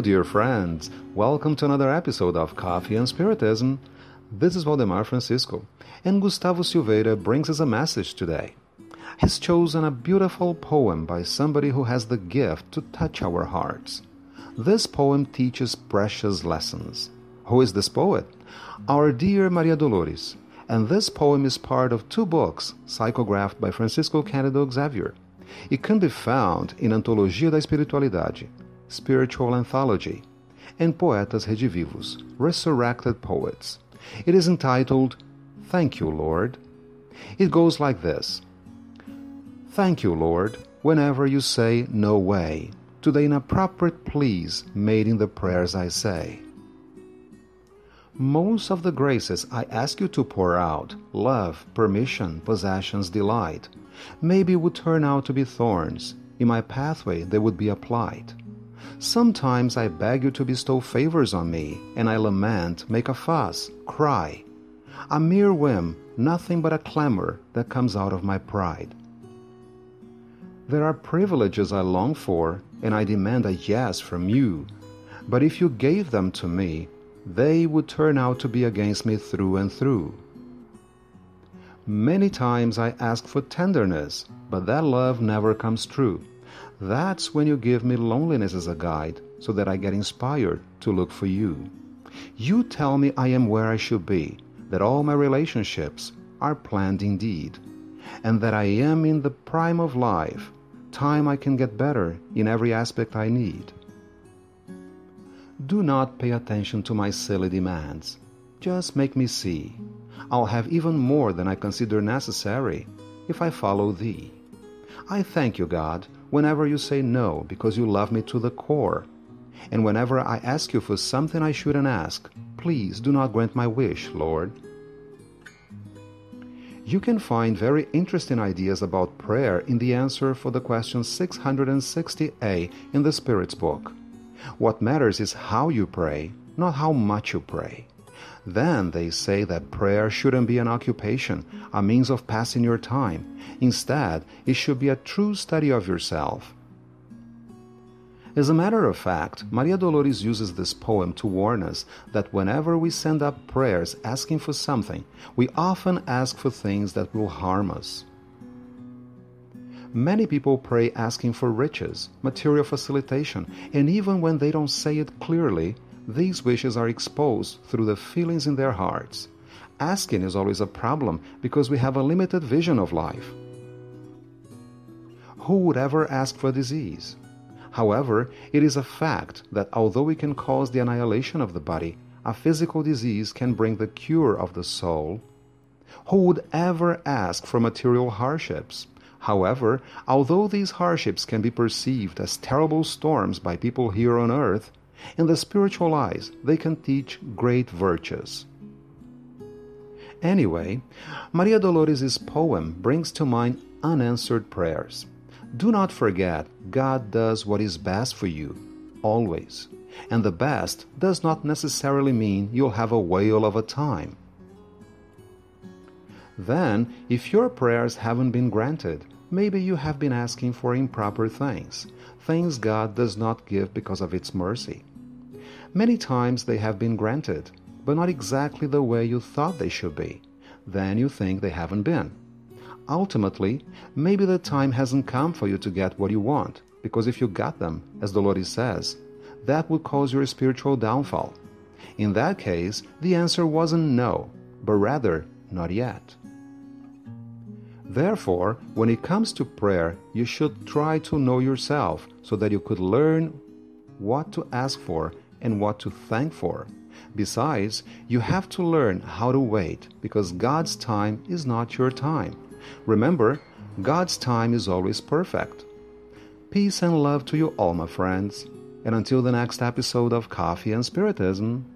dear friends. Welcome to another episode of Coffee and Spiritism. This is Valdemar Francisco, and Gustavo Silveira brings us a message today. He's chosen a beautiful poem by somebody who has the gift to touch our hearts. This poem teaches precious lessons. Who is this poet? Our dear Maria Dolores. And this poem is part of two books psychographed by Francisco Cândido Xavier. It can be found in Antologia da Espiritualidade, Spiritual Anthology, and Poetas Redivivos, Resurrected Poets. It is entitled Thank You, Lord. It goes like this Thank you, Lord, whenever you say no way to the inappropriate pleas made in the prayers I say. Most of the graces I ask you to pour out love, permission, possessions, delight maybe would turn out to be thorns. In my pathway they would be applied. Sometimes I beg you to bestow favors on me, and I lament, make a fuss, cry. A mere whim, nothing but a clamor that comes out of my pride. There are privileges I long for, and I demand a yes from you. But if you gave them to me, they would turn out to be against me through and through. Many times I ask for tenderness, but that love never comes true. That's when you give me loneliness as a guide, so that I get inspired to look for you. You tell me I am where I should be, that all my relationships are planned indeed, and that I am in the prime of life, time I can get better in every aspect I need. Do not pay attention to my silly demands. Just make me see. I'll have even more than I consider necessary if I follow thee. I thank you, God, whenever you say no because you love me to the core. And whenever I ask you for something I shouldn't ask, please do not grant my wish, Lord. You can find very interesting ideas about prayer in the answer for the question 660a in the Spirit's book. What matters is how you pray, not how much you pray. Then they say that prayer shouldn't be an occupation, a means of passing your time. Instead, it should be a true study of yourself. As a matter of fact, Maria Dolores uses this poem to warn us that whenever we send up prayers asking for something, we often ask for things that will harm us. Many people pray asking for riches, material facilitation, and even when they don't say it clearly, these wishes are exposed through the feelings in their hearts. Asking is always a problem because we have a limited vision of life. Who would ever ask for disease? However, it is a fact that although we can cause the annihilation of the body, a physical disease can bring the cure of the soul. Who would ever ask for material hardships? However, although these hardships can be perceived as terrible storms by people here on earth, in the spiritual eyes they can teach great virtues. Anyway, Maria Dolores' poem brings to mind unanswered prayers. Do not forget, God does what is best for you, always. And the best does not necessarily mean you'll have a whale of a time. Then, if your prayers haven't been granted, maybe you have been asking for improper things, things God does not give because of its mercy. Many times they have been granted, but not exactly the way you thought they should be. Then you think they haven't been. Ultimately, maybe the time hasn't come for you to get what you want, because if you got them, as Dolores says, that would cause your spiritual downfall. In that case, the answer wasn't no, but rather not yet. Therefore, when it comes to prayer, you should try to know yourself so that you could learn what to ask for and what to thank for. Besides, you have to learn how to wait because God's time is not your time. Remember, God's time is always perfect. Peace and love to you all, my friends. And until the next episode of Coffee and Spiritism,